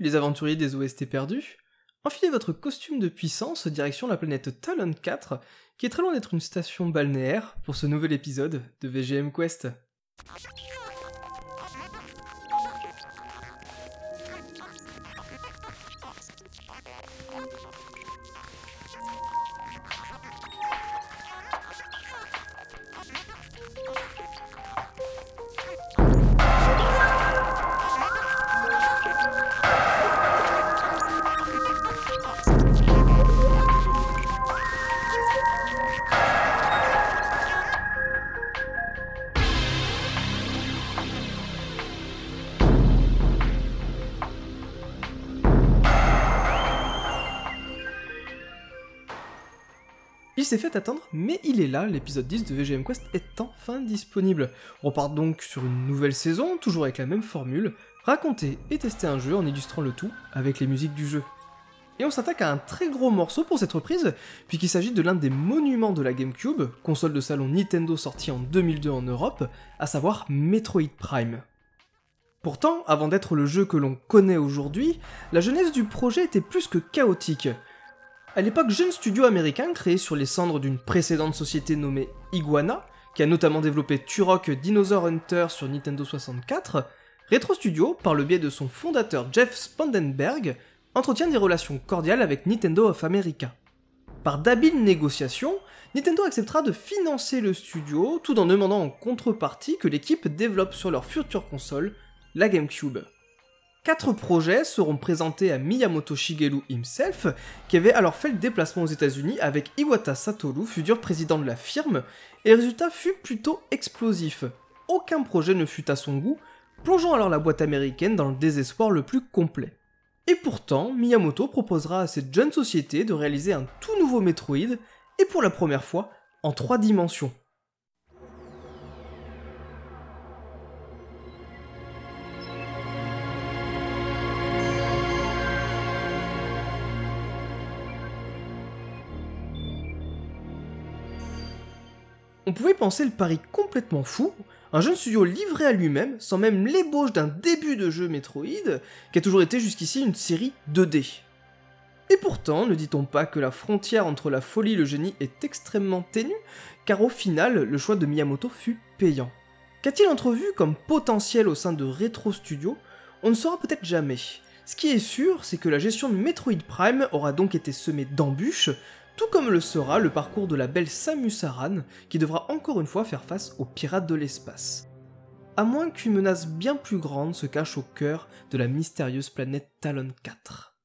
les aventuriers des OST perdus Enfilez votre costume de puissance direction la planète Talon 4, qui est très loin d'être une station balnéaire, pour ce nouvel épisode de VGM Quest. S'est fait attendre, mais il est là, l'épisode 10 de VGM Quest est enfin disponible. On repart donc sur une nouvelle saison, toujours avec la même formule, raconter et tester un jeu en illustrant le tout avec les musiques du jeu. Et on s'attaque à un très gros morceau pour cette reprise, puisqu'il s'agit de l'un des monuments de la GameCube, console de salon Nintendo sortie en 2002 en Europe, à savoir Metroid Prime. Pourtant, avant d'être le jeu que l'on connaît aujourd'hui, la genèse du projet était plus que chaotique. À l'époque, jeune studio américain créé sur les cendres d'une précédente société nommée Iguana, qui a notamment développé Turok Dinosaur Hunter sur Nintendo 64, Retro Studio, par le biais de son fondateur Jeff Spandenberg, entretient des relations cordiales avec Nintendo of America. Par d'habiles négociations, Nintendo acceptera de financer le studio tout en demandant en contrepartie que l'équipe développe sur leur future console, la GameCube. Quatre projets seront présentés à Miyamoto Shigeru himself, qui avait alors fait le déplacement aux États-Unis avec Iwata Satoru, futur président de la firme, et le résultat fut plutôt explosif. Aucun projet ne fut à son goût, plongeant alors la boîte américaine dans le désespoir le plus complet. Et pourtant, Miyamoto proposera à cette jeune société de réaliser un tout nouveau Metroid, et pour la première fois, en trois dimensions. On pouvait penser le pari complètement fou, un jeune studio livré à lui-même, sans même l'ébauche d'un début de jeu Metroid, qui a toujours été jusqu'ici une série 2D. Et pourtant, ne dit-on pas que la frontière entre la folie et le génie est extrêmement ténue, car au final, le choix de Miyamoto fut payant. Qu'a-t-il entrevu comme potentiel au sein de Retro Studio? On ne saura peut-être jamais. Ce qui est sûr, c'est que la gestion de Metroid Prime aura donc été semée d'embûches, tout comme le sera le parcours de la belle Samus Aran, qui devra encore une fois faire face aux pirates de l'espace. À moins qu'une menace bien plus grande se cache au cœur de la mystérieuse planète Talon 4.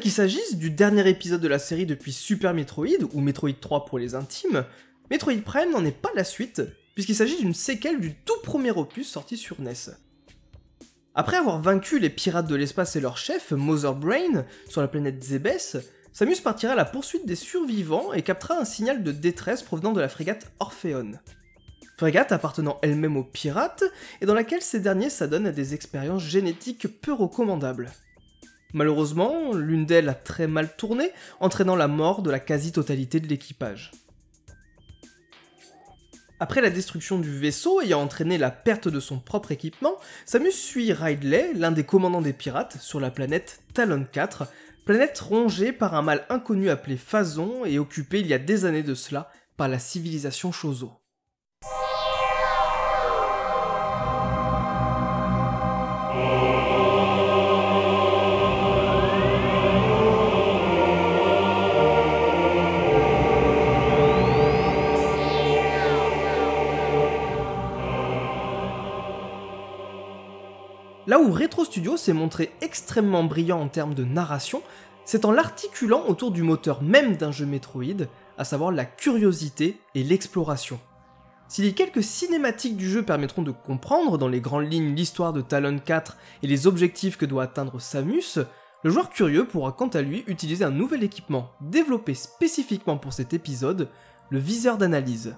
Qu'il s'agisse du dernier épisode de la série depuis Super Metroid, ou Metroid 3 pour les intimes, Metroid Prime n'en est pas la suite, puisqu'il s'agit d'une séquelle du tout premier opus sorti sur NES. Après avoir vaincu les pirates de l'espace et leur chef, Mother Brain, sur la planète Zebes, Samus partira à la poursuite des survivants et captera un signal de détresse provenant de la frégate Orphéon. Frégate appartenant elle-même aux pirates, et dans laquelle ces derniers s'adonnent à des expériences génétiques peu recommandables. Malheureusement, l'une d'elles a très mal tourné, entraînant la mort de la quasi-totalité de l'équipage. Après la destruction du vaisseau ayant entraîné la perte de son propre équipement, Samus suit Ridley, l'un des commandants des pirates, sur la planète Talon 4, planète rongée par un mal inconnu appelé Phazon et occupée il y a des années de cela par la civilisation Chozo. Studio s'est montré extrêmement brillant en termes de narration, c'est en l'articulant autour du moteur même d'un jeu Metroid, à savoir la curiosité et l'exploration. Si les quelques cinématiques du jeu permettront de comprendre dans les grandes lignes l'histoire de Talon 4 et les objectifs que doit atteindre Samus, le joueur curieux pourra quant à lui utiliser un nouvel équipement développé spécifiquement pour cet épisode, le viseur d'analyse.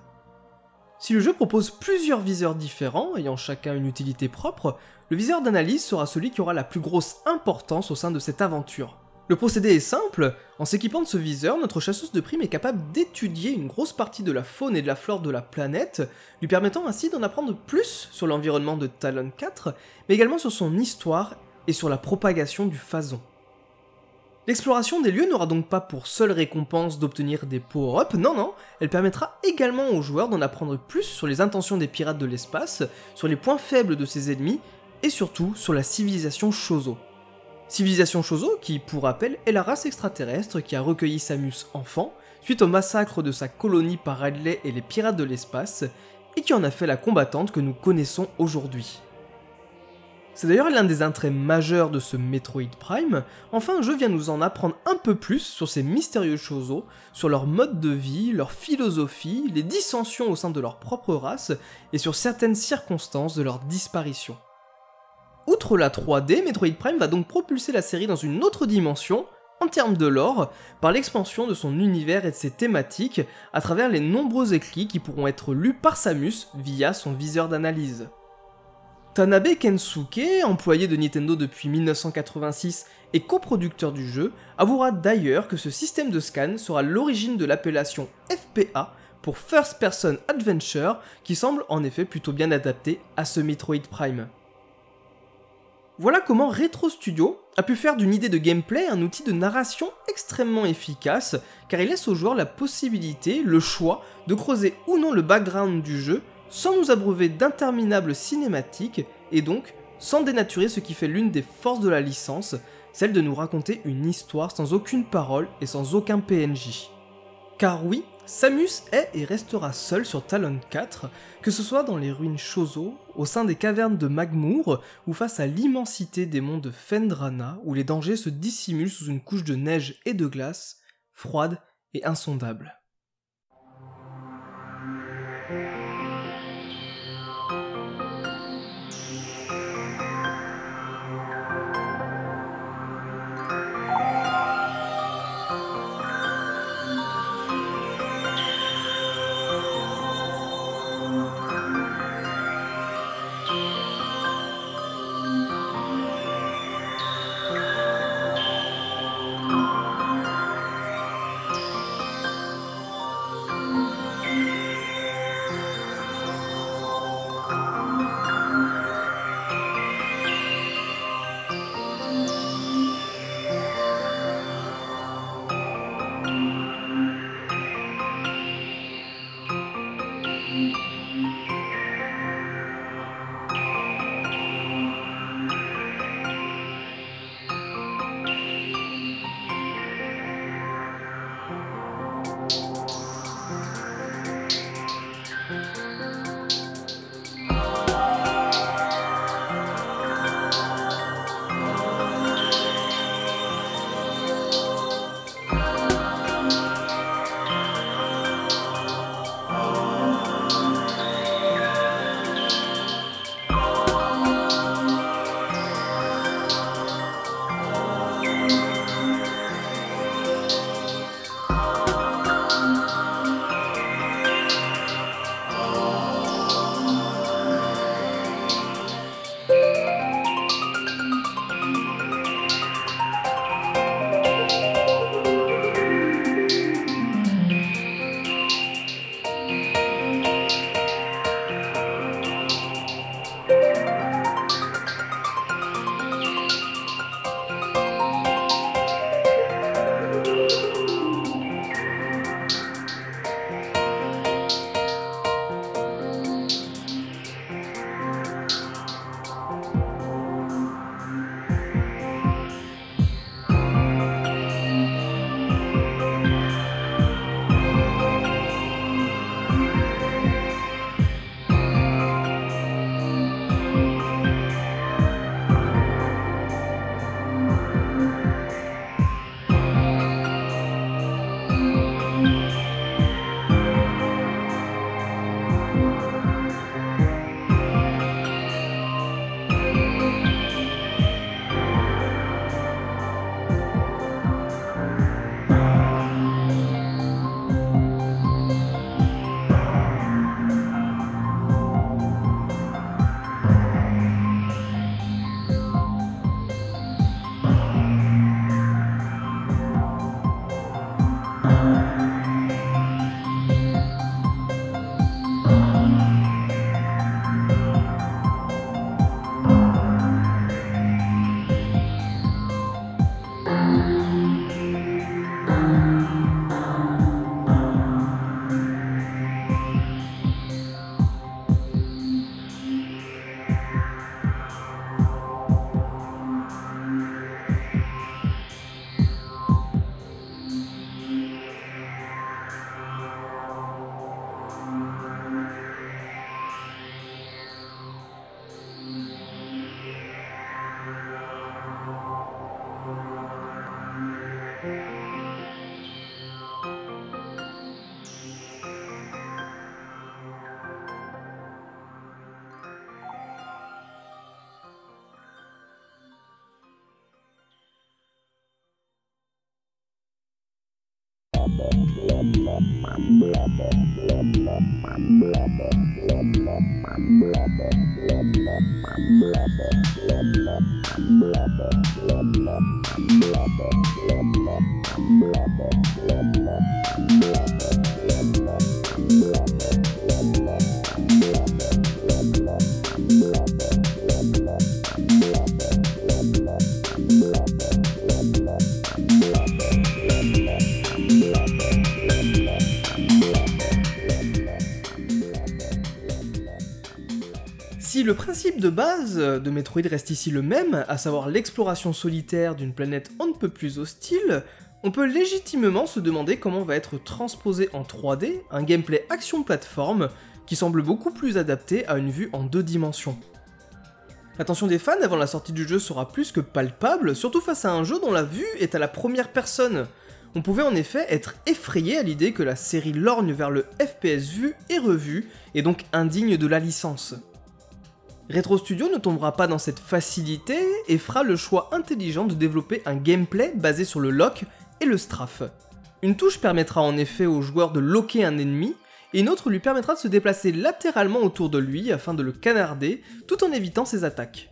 Si le jeu propose plusieurs viseurs différents, ayant chacun une utilité propre, le viseur d'analyse sera celui qui aura la plus grosse importance au sein de cette aventure. Le procédé est simple, en s'équipant de ce viseur, notre chasseuse de primes est capable d'étudier une grosse partie de la faune et de la flore de la planète, lui permettant ainsi d'en apprendre plus sur l'environnement de Talon 4, mais également sur son histoire et sur la propagation du phason. L'exploration des lieux n'aura donc pas pour seule récompense d'obtenir des power-ups, non non, elle permettra également aux joueurs d'en apprendre plus sur les intentions des pirates de l'espace, sur les points faibles de ses ennemis, et surtout sur la civilisation Chozo. Civilisation Chozo qui, pour rappel, est la race extraterrestre qui a recueilli Samus enfant, suite au massacre de sa colonie par Radley et les pirates de l'espace, et qui en a fait la combattante que nous connaissons aujourd'hui. C'est d'ailleurs l'un des intérêts majeurs de ce Metroid Prime, enfin un jeu vient nous en apprendre un peu plus sur ces mystérieux choses, sur leur mode de vie, leur philosophie, les dissensions au sein de leur propre race, et sur certaines circonstances de leur disparition. Outre la 3D, Metroid Prime va donc propulser la série dans une autre dimension, en termes de lore, par l'expansion de son univers et de ses thématiques, à travers les nombreux écrits qui pourront être lus par Samus via son viseur d'analyse. Tanabe Kensuke, employé de Nintendo depuis 1986 et coproducteur du jeu, avouera d'ailleurs que ce système de scan sera l'origine de l'appellation FPA pour First Person Adventure, qui semble en effet plutôt bien adapté à ce Metroid Prime. Voilà comment Retro Studio a pu faire d'une idée de gameplay un outil de narration extrêmement efficace, car il laisse aux joueurs la possibilité, le choix, de creuser ou non le background du jeu sans nous abreuver d'interminables cinématiques et donc sans dénaturer ce qui fait l'une des forces de la licence, celle de nous raconter une histoire sans aucune parole et sans aucun PNJ. Car oui, Samus est et restera seul sur Talon 4, que ce soit dans les ruines Chozo, au sein des cavernes de Magmour, ou face à l'immensité des monts de Fendrana, où les dangers se dissimulent sous une couche de neige et de glace, froide et insondable. De Metroid reste ici le même, à savoir l'exploration solitaire d'une planète on ne peut plus hostile, on peut légitimement se demander comment va être transposé en 3D un gameplay action-plateforme qui semble beaucoup plus adapté à une vue en deux dimensions. L'attention des fans avant la sortie du jeu sera plus que palpable, surtout face à un jeu dont la vue est à la première personne. On pouvait en effet être effrayé à l'idée que la série lorgne vers le FPS vu et revu, et donc indigne de la licence. Retro Studio ne tombera pas dans cette facilité et fera le choix intelligent de développer un gameplay basé sur le lock et le strafe. Une touche permettra en effet au joueur de locker un ennemi, et une autre lui permettra de se déplacer latéralement autour de lui afin de le canarder tout en évitant ses attaques.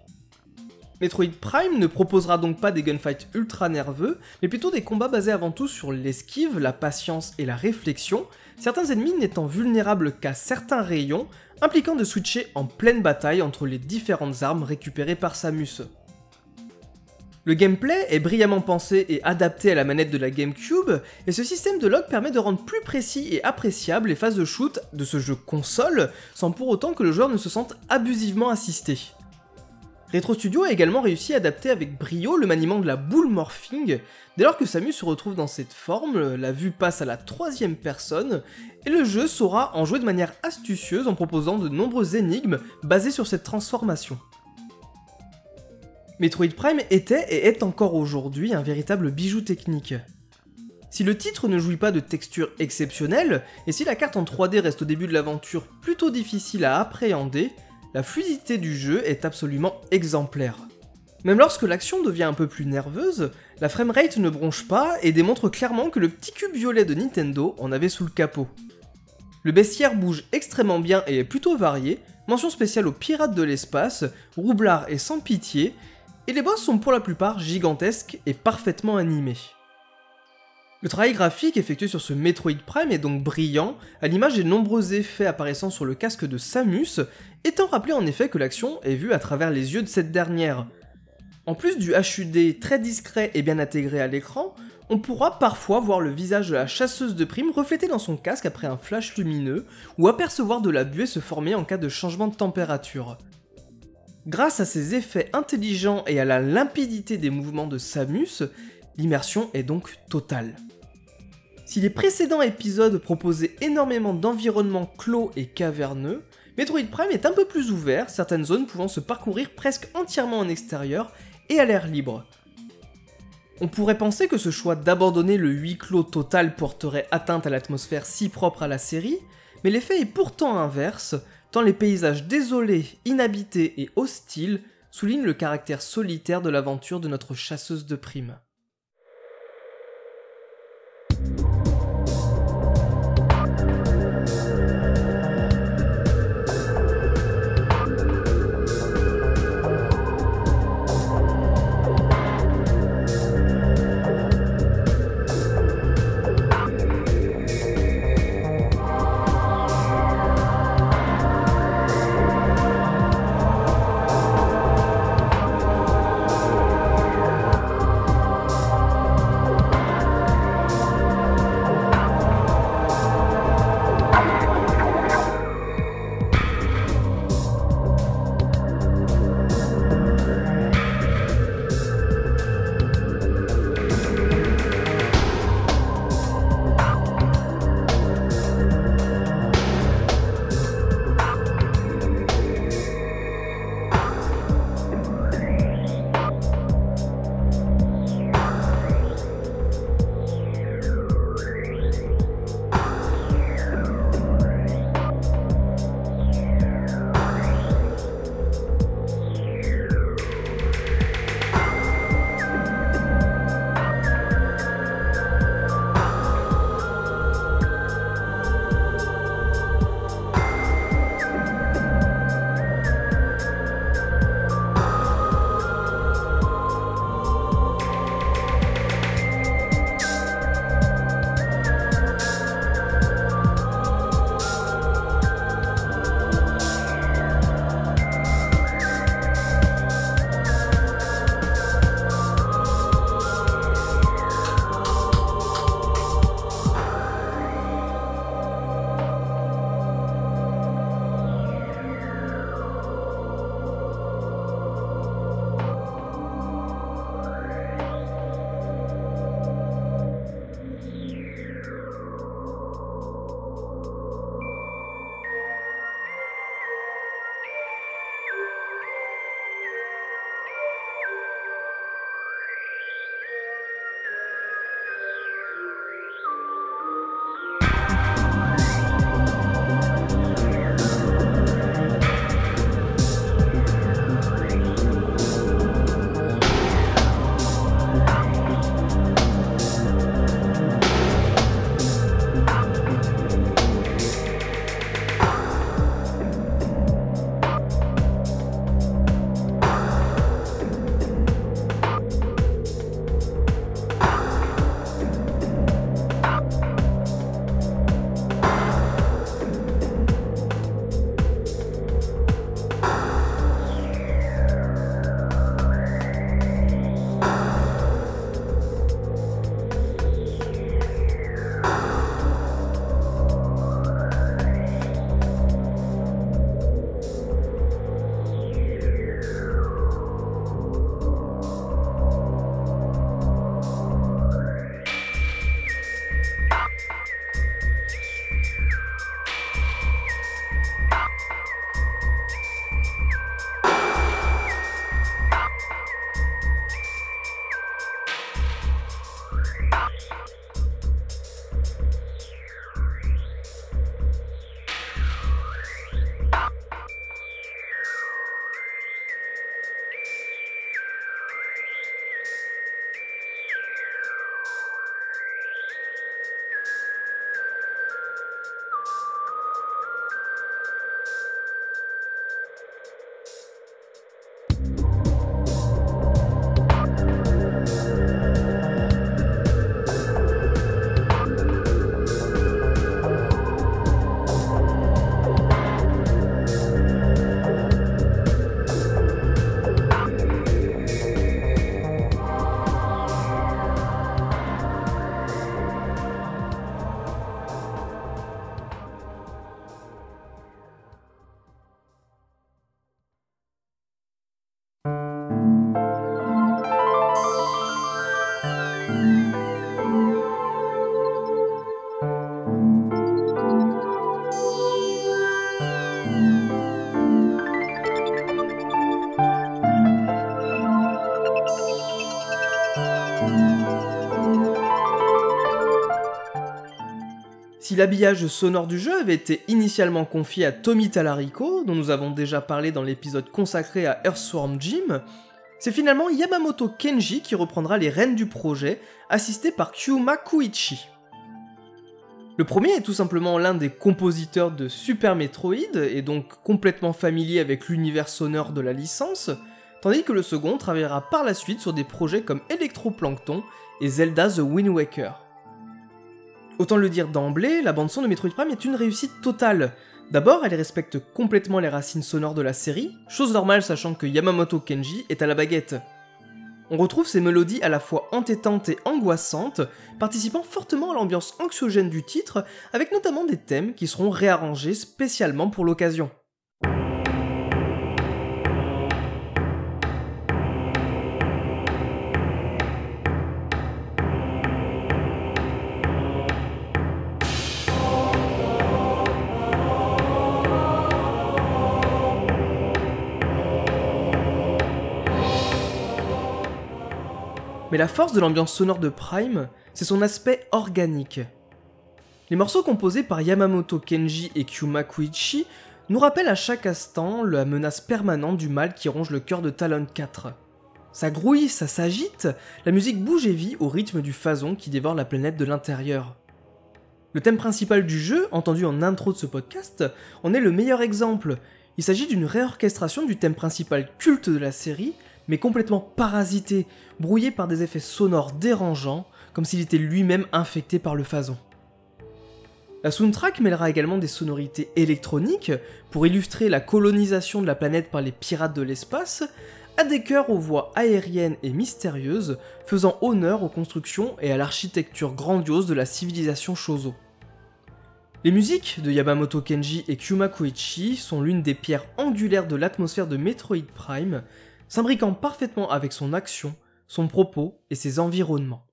Metroid Prime ne proposera donc pas des gunfights ultra nerveux, mais plutôt des combats basés avant tout sur l'esquive, la patience et la réflexion, certains ennemis n'étant vulnérables qu'à certains rayons, impliquant de switcher en pleine bataille entre les différentes armes récupérées par Samus. Le gameplay est brillamment pensé et adapté à la manette de la GameCube, et ce système de log permet de rendre plus précis et appréciable les phases de shoot de ce jeu console, sans pour autant que le joueur ne se sente abusivement assisté. Retro Studio a également réussi à adapter avec brio le maniement de la boule morphing, dès lors que Samus se retrouve dans cette forme, la vue passe à la troisième personne, et le jeu saura en jouer de manière astucieuse en proposant de nombreuses énigmes basées sur cette transformation. Metroid Prime était et est encore aujourd'hui un véritable bijou technique. Si le titre ne jouit pas de texture exceptionnelle, et si la carte en 3D reste au début de l'aventure plutôt difficile à appréhender, la fluidité du jeu est absolument exemplaire. Même lorsque l'action devient un peu plus nerveuse, la framerate ne bronche pas et démontre clairement que le petit cube violet de Nintendo en avait sous le capot. Le bestiaire bouge extrêmement bien et est plutôt varié, mention spéciale aux pirates de l'espace, roublards et sans pitié, et les boss sont pour la plupart gigantesques et parfaitement animés. Le travail graphique effectué sur ce Metroid Prime est donc brillant, à l'image des nombreux effets apparaissant sur le casque de Samus, étant rappelé en effet que l'action est vue à travers les yeux de cette dernière. En plus du HUD très discret et bien intégré à l'écran, on pourra parfois voir le visage de la chasseuse de primes reflété dans son casque après un flash lumineux, ou apercevoir de la buée se former en cas de changement de température. Grâce à ces effets intelligents et à la limpidité des mouvements de Samus, l'immersion est donc totale. Si les précédents épisodes proposaient énormément d'environnements clos et caverneux, Metroid Prime est un peu plus ouvert, certaines zones pouvant se parcourir presque entièrement en extérieur et à l'air libre. On pourrait penser que ce choix d'abandonner le huis clos total porterait atteinte à l'atmosphère si propre à la série, mais l'effet est pourtant inverse, tant les paysages désolés, inhabités et hostiles soulignent le caractère solitaire de l'aventure de notre chasseuse de primes. L'habillage sonore du jeu avait été initialement confié à Tommy Talarico, dont nous avons déjà parlé dans l'épisode consacré à Earthworm Jim, c'est finalement Yamamoto Kenji qui reprendra les rênes du projet, assisté par Kyuma Kuichi. Le premier est tout simplement l'un des compositeurs de Super Metroid, et donc complètement familier avec l'univers sonore de la licence, tandis que le second travaillera par la suite sur des projets comme Electroplankton et Zelda The Wind Waker. Autant le dire d'emblée, la bande-son de Metroid Prime est une réussite totale. D'abord, elle respecte complètement les racines sonores de la série, chose normale sachant que Yamamoto Kenji est à la baguette. On retrouve ces mélodies à la fois entêtantes et angoissantes, participant fortement à l'ambiance anxiogène du titre, avec notamment des thèmes qui seront réarrangés spécialement pour l'occasion. La force de l'ambiance sonore de Prime, c'est son aspect organique. Les morceaux composés par Yamamoto Kenji et Kyuma Kuichi nous rappellent à chaque instant la menace permanente du mal qui ronge le cœur de Talon 4. Ça grouille, ça s'agite, la musique bouge et vit au rythme du phason qui dévore la planète de l'intérieur. Le thème principal du jeu, entendu en intro de ce podcast, en est le meilleur exemple. Il s'agit d'une réorchestration du thème principal culte de la série, mais complètement parasité, brouillé par des effets sonores dérangeants, comme s'il était lui-même infecté par le phason. La soundtrack mêlera également des sonorités électroniques pour illustrer la colonisation de la planète par les pirates de l'espace, à des chœurs aux voix aériennes et mystérieuses, faisant honneur aux constructions et à l'architecture grandiose de la civilisation Shozo. Les musiques de Yamamoto Kenji et Kyuma Koichi sont l'une des pierres angulaires de l'atmosphère de Metroid Prime, s'imbriquant parfaitement avec son action, son propos et ses environnements.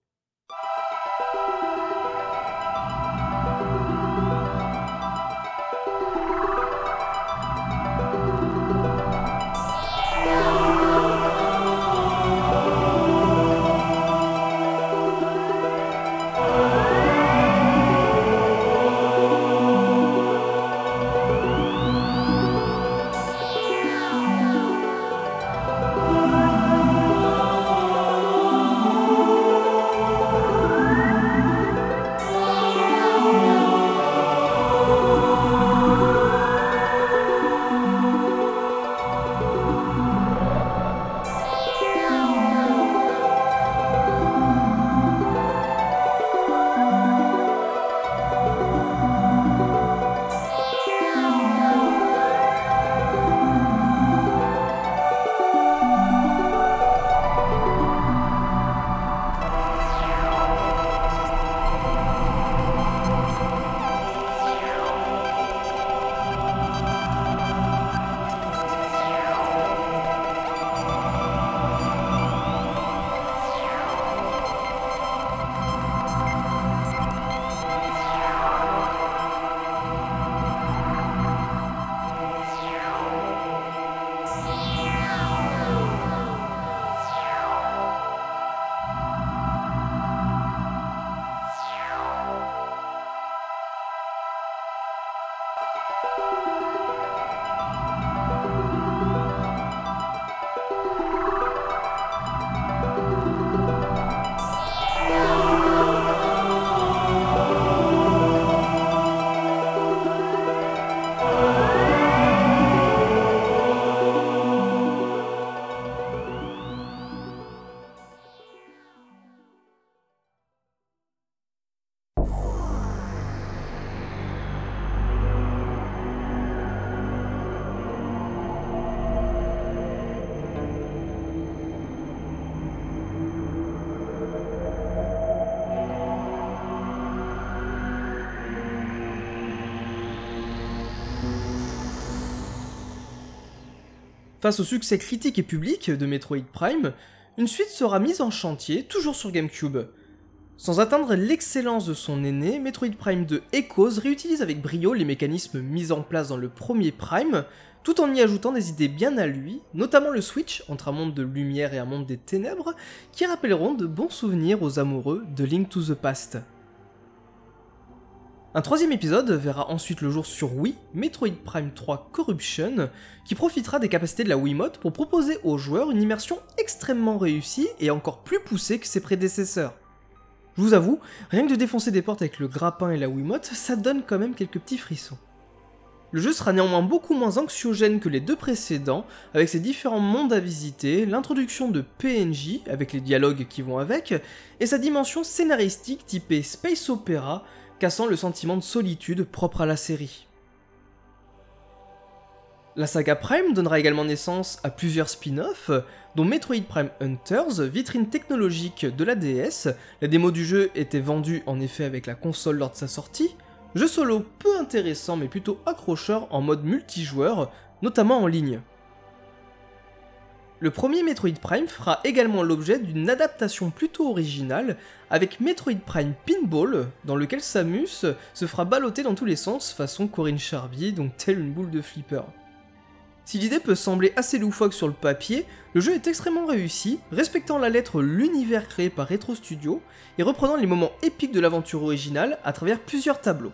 Face au succès critique et public de Metroid Prime, une suite sera mise en chantier, toujours sur GameCube. Sans atteindre l'excellence de son aîné, Metroid Prime 2 Echoes réutilise avec brio les mécanismes mis en place dans le premier Prime, tout en y ajoutant des idées bien à lui, notamment le switch entre un monde de lumière et un monde des ténèbres, qui rappelleront de bons souvenirs aux amoureux de Link to the Past. Un troisième épisode verra ensuite le jour sur Wii, Metroid Prime 3 Corruption, qui profitera des capacités de la Wiimote pour proposer aux joueurs une immersion extrêmement réussie et encore plus poussée que ses prédécesseurs. Je vous avoue, rien que de défoncer des portes avec le grappin et la Wiimote, ça donne quand même quelques petits frissons. Le jeu sera néanmoins beaucoup moins anxiogène que les deux précédents, avec ses différents mondes à visiter, l'introduction de PNJ, avec les dialogues qui vont avec, et sa dimension scénaristique typée space opera, cassant le sentiment de solitude propre à la série. La saga Prime donnera également naissance à plusieurs spin-offs, dont Metroid Prime Hunters, vitrine technologique de la DS, la démo du jeu était vendue en effet avec la console lors de sa sortie, Jeu solo peu intéressant mais plutôt accrocheur en mode multijoueur, notamment en ligne. Le premier Metroid Prime fera également l'objet d'une adaptation plutôt originale avec Metroid Prime Pinball, dans lequel Samus se fera balloter dans tous les sens façon Corinne Charbier, donc telle une boule de flipper. Si l'idée peut sembler assez loufoque sur le papier, le jeu est extrêmement réussi, respectant la lettre l'univers créé par Retro Studio et reprenant les moments épiques de l'aventure originale à travers plusieurs tableaux.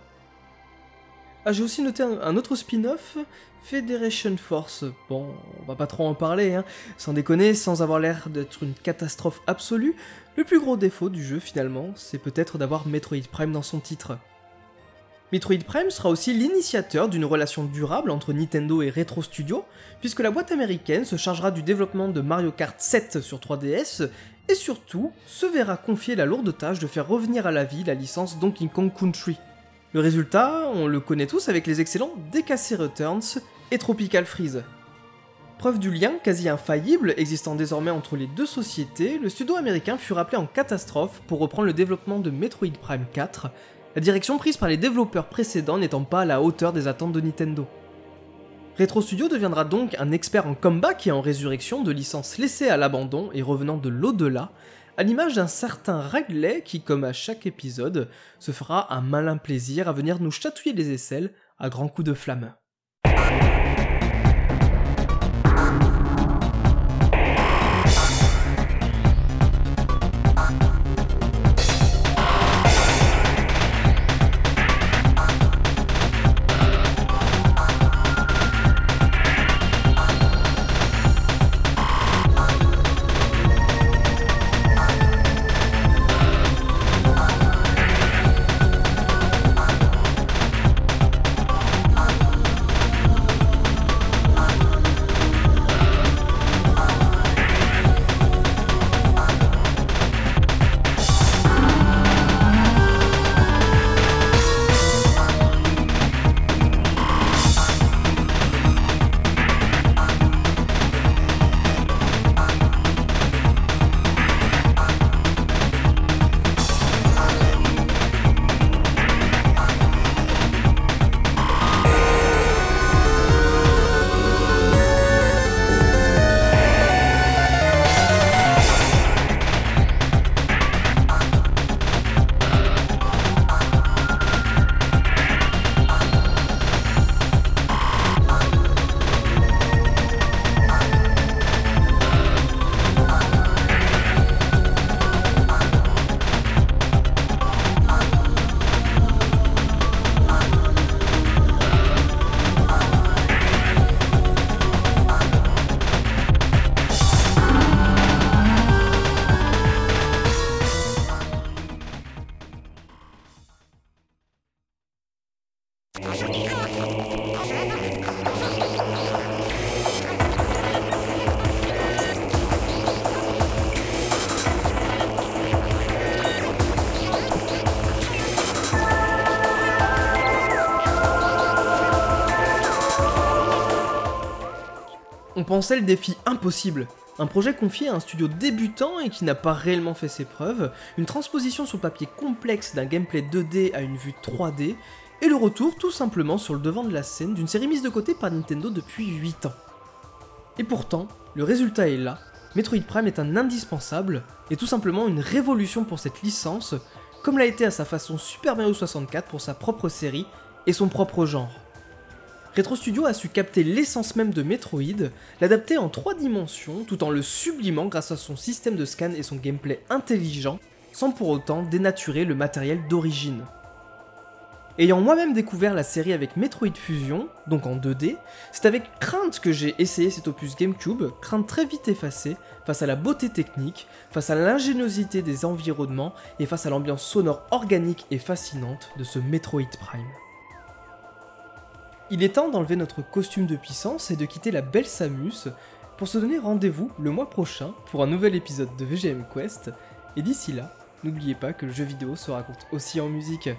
Ah, j'ai aussi noté un, autre spin-off, Federation Force. Bon, on va pas trop en parler, hein. Sans déconner, sans avoir l'air d'être une catastrophe absolue, le plus gros défaut du jeu finalement, c'est peut-être d'avoir Metroid Prime dans son titre. Metroid Prime sera aussi l'initiateur d'une relation durable entre Nintendo et Retro Studio, puisque la boîte américaine se chargera du développement de Mario Kart 7 sur 3DS, et surtout se verra confier la lourde tâche de faire revenir à la vie la licence Donkey Kong Country. Le résultat, on le connaît tous avec les excellents DKC Returns et Tropical Freeze. Preuve du lien quasi infaillible existant désormais entre les deux sociétés, le studio américain fut rappelé en catastrophe pour reprendre le développement de Metroid Prime 4, la direction prise par les développeurs précédents n'étant pas à la hauteur des attentes de Nintendo. Retro Studio deviendra donc un expert en comeback et en résurrection de licences laissées à l'abandon et revenant de l'au-delà, à l'image d'un certain Ragley qui, comme à chaque épisode, se fera un malin plaisir à venir nous chatouiller les aisselles à grands coups de flamme. Pensait le défi impossible. Un projet confié à un studio débutant et qui n'a pas réellement fait ses preuves, une transposition sur papier complexe d'un gameplay 2D à une vue 3D, et le retour tout simplement sur le devant de la scène d'une série mise de côté par Nintendo depuis 8 ans. Et pourtant, le résultat est là, Metroid Prime est un indispensable, et tout simplement une révolution pour cette licence, comme l'a été à sa façon Super Mario 64 pour sa propre série et son propre genre. Retro Studio a su capter l'essence même de Metroid, l'adapter en 3 dimensions tout en le sublimant grâce à son système de scan et son gameplay intelligent, sans pour autant dénaturer le matériel d'origine. Ayant moi-même découvert la série avec Metroid Fusion, donc en 2D, c'est avec crainte que j'ai essayé cet opus GameCube, crainte très vite effacée face à la beauté technique, face à l'ingéniosité des environnements et face à l'ambiance sonore organique et fascinante de ce Metroid Prime. Il est temps d'enlever notre costume de puissance et de quitter la belle Samus pour se donner rendez-vous le mois prochain pour un nouvel épisode de VGM Quest, et d'ici là, n'oubliez pas que le jeu vidéo se raconte aussi en musique.